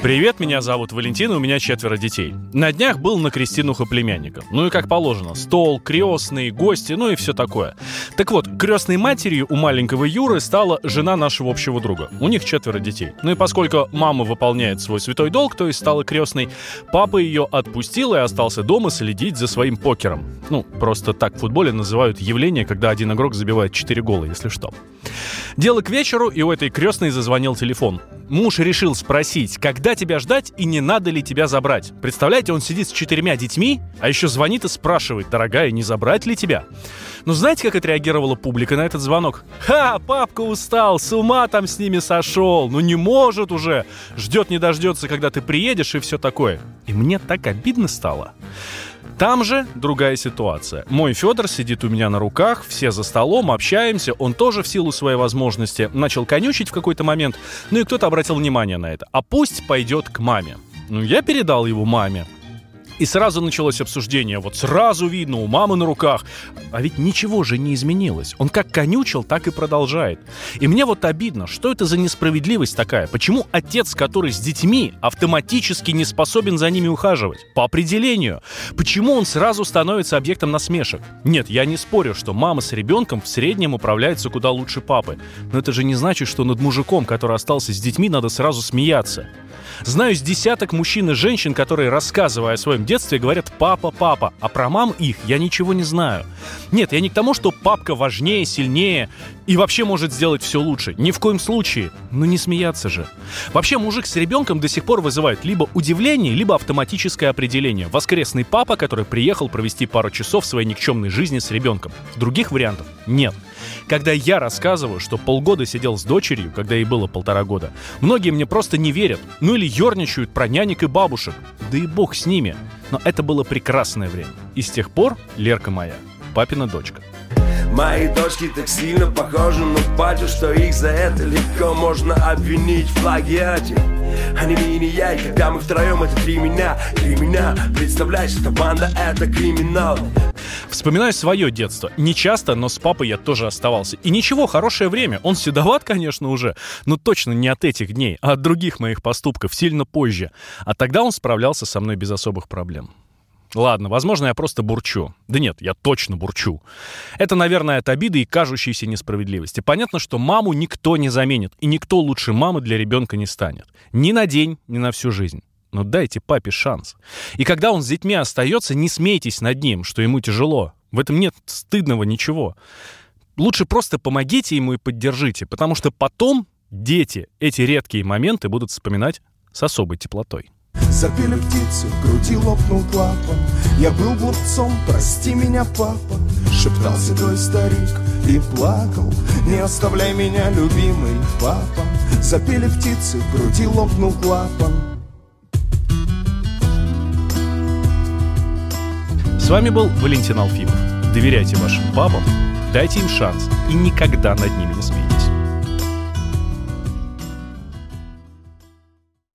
Привет, меня зовут Валентин, и у меня четверо детей. На днях был на крестинах у племянника. Ну и как положено, стол, крестные, гости, ну и все такое. Так вот, крестной матерью у маленького Юры стала жена нашего общего друга. У них четверо детей. Ну и поскольку мама выполняет свой святой долг, то есть стала крестной, папа ее отпустил и остался дома следить за своим покером. Ну, просто так в футболе называют явление, когда один игрок забивает 4 гола, если что. Дело к вечеру, и у этой крестной зазвонил телефон. Муж решил спросить, когда тебя ждать и не надо ли тебя забрать. Представляете, он сидит с четырьмя детьми, а еще звонит и спрашивает, дорогая, не забрать ли тебя? Ну знаете, как отреагировала публика на этот звонок? Ха, папка устал, с ума там с ними сошел, ну не может уже, ждет не дождется, когда ты приедешь и все такое. И мне так обидно стало. Там же другая ситуация. Мой Федор сидит у меня на руках, все за столом, общаемся. Он тоже в силу своей возможности начал конючить в какой-то момент. Ну и кто-то обратил внимание на это. А пусть пойдет к маме. Ну, я передал его маме. И сразу началось обсуждение. Вот сразу видно, у мамы на руках. А ведь ничего же не изменилось. Он как конючил, так и продолжает. И мне вот обидно, что это за несправедливость такая? Почему отец, который с детьми, автоматически не способен за ними ухаживать? По определению. Почему он сразу становится объектом насмешек? Нет, я не спорю, что мама с ребенком в среднем управляется куда лучше папы. Но это же не значит, что над мужиком, который остался с детьми, надо сразу смеяться. Знаю с десяток мужчин и женщин, которые, рассказывая о своем детстве, говорят «папа, папа», а про мам их я ничего не знаю. Нет, я не к тому, что папка важнее, сильнее и вообще может сделать все лучше. Ни в коем случае. Ну не смеяться же. Вообще мужик с ребенком до сих пор вызывает либо удивление, либо автоматическое определение. Воскресный папа, который приехал провести пару часов своей никчемной жизни с ребенком. Других вариантов нет. Когда я рассказываю, что полгода сидел с дочерью, когда ей было полтора года, многие мне просто не верят. Ну или ерничают про нянек и бабушек. Да и бог с ними. Но это было прекрасное время. И с тех пор Лерка моя, папина дочка. Мои дочки так сильно похожи на батю, что их за это легко можно обвинить в плагиате. Они мини я, и когда мы втроем, это три меня, три меня. Представляешь, эта банда это криминал. Вспоминаю свое детство. Не часто, но с папой я тоже оставался. И ничего, хорошее время. Он седоват, конечно, уже, но точно не от этих дней, а от других моих поступков, сильно позже. А тогда он справлялся со мной без особых проблем. Ладно, возможно, я просто бурчу. Да нет, я точно бурчу. Это, наверное, от обиды и кажущейся несправедливости. Понятно, что маму никто не заменит, и никто лучше мамы для ребенка не станет. Ни на день, ни на всю жизнь. Но дайте папе шанс. И когда он с детьми остается, не смейтесь над ним, что ему тяжело. В этом нет стыдного ничего. Лучше просто помогите ему и поддержите, потому что потом дети эти редкие моменты будут вспоминать с особой теплотой. Запели птицы, в груди лопнул клапан Я был глупцом, прости меня, папа Шептал седой старик и плакал Не оставляй меня, любимый папа Запели птицы, в груди лопнул клапан С вами был Валентин Алфимов. Доверяйте вашим бабам, дайте им шанс и никогда над ними не смейтесь.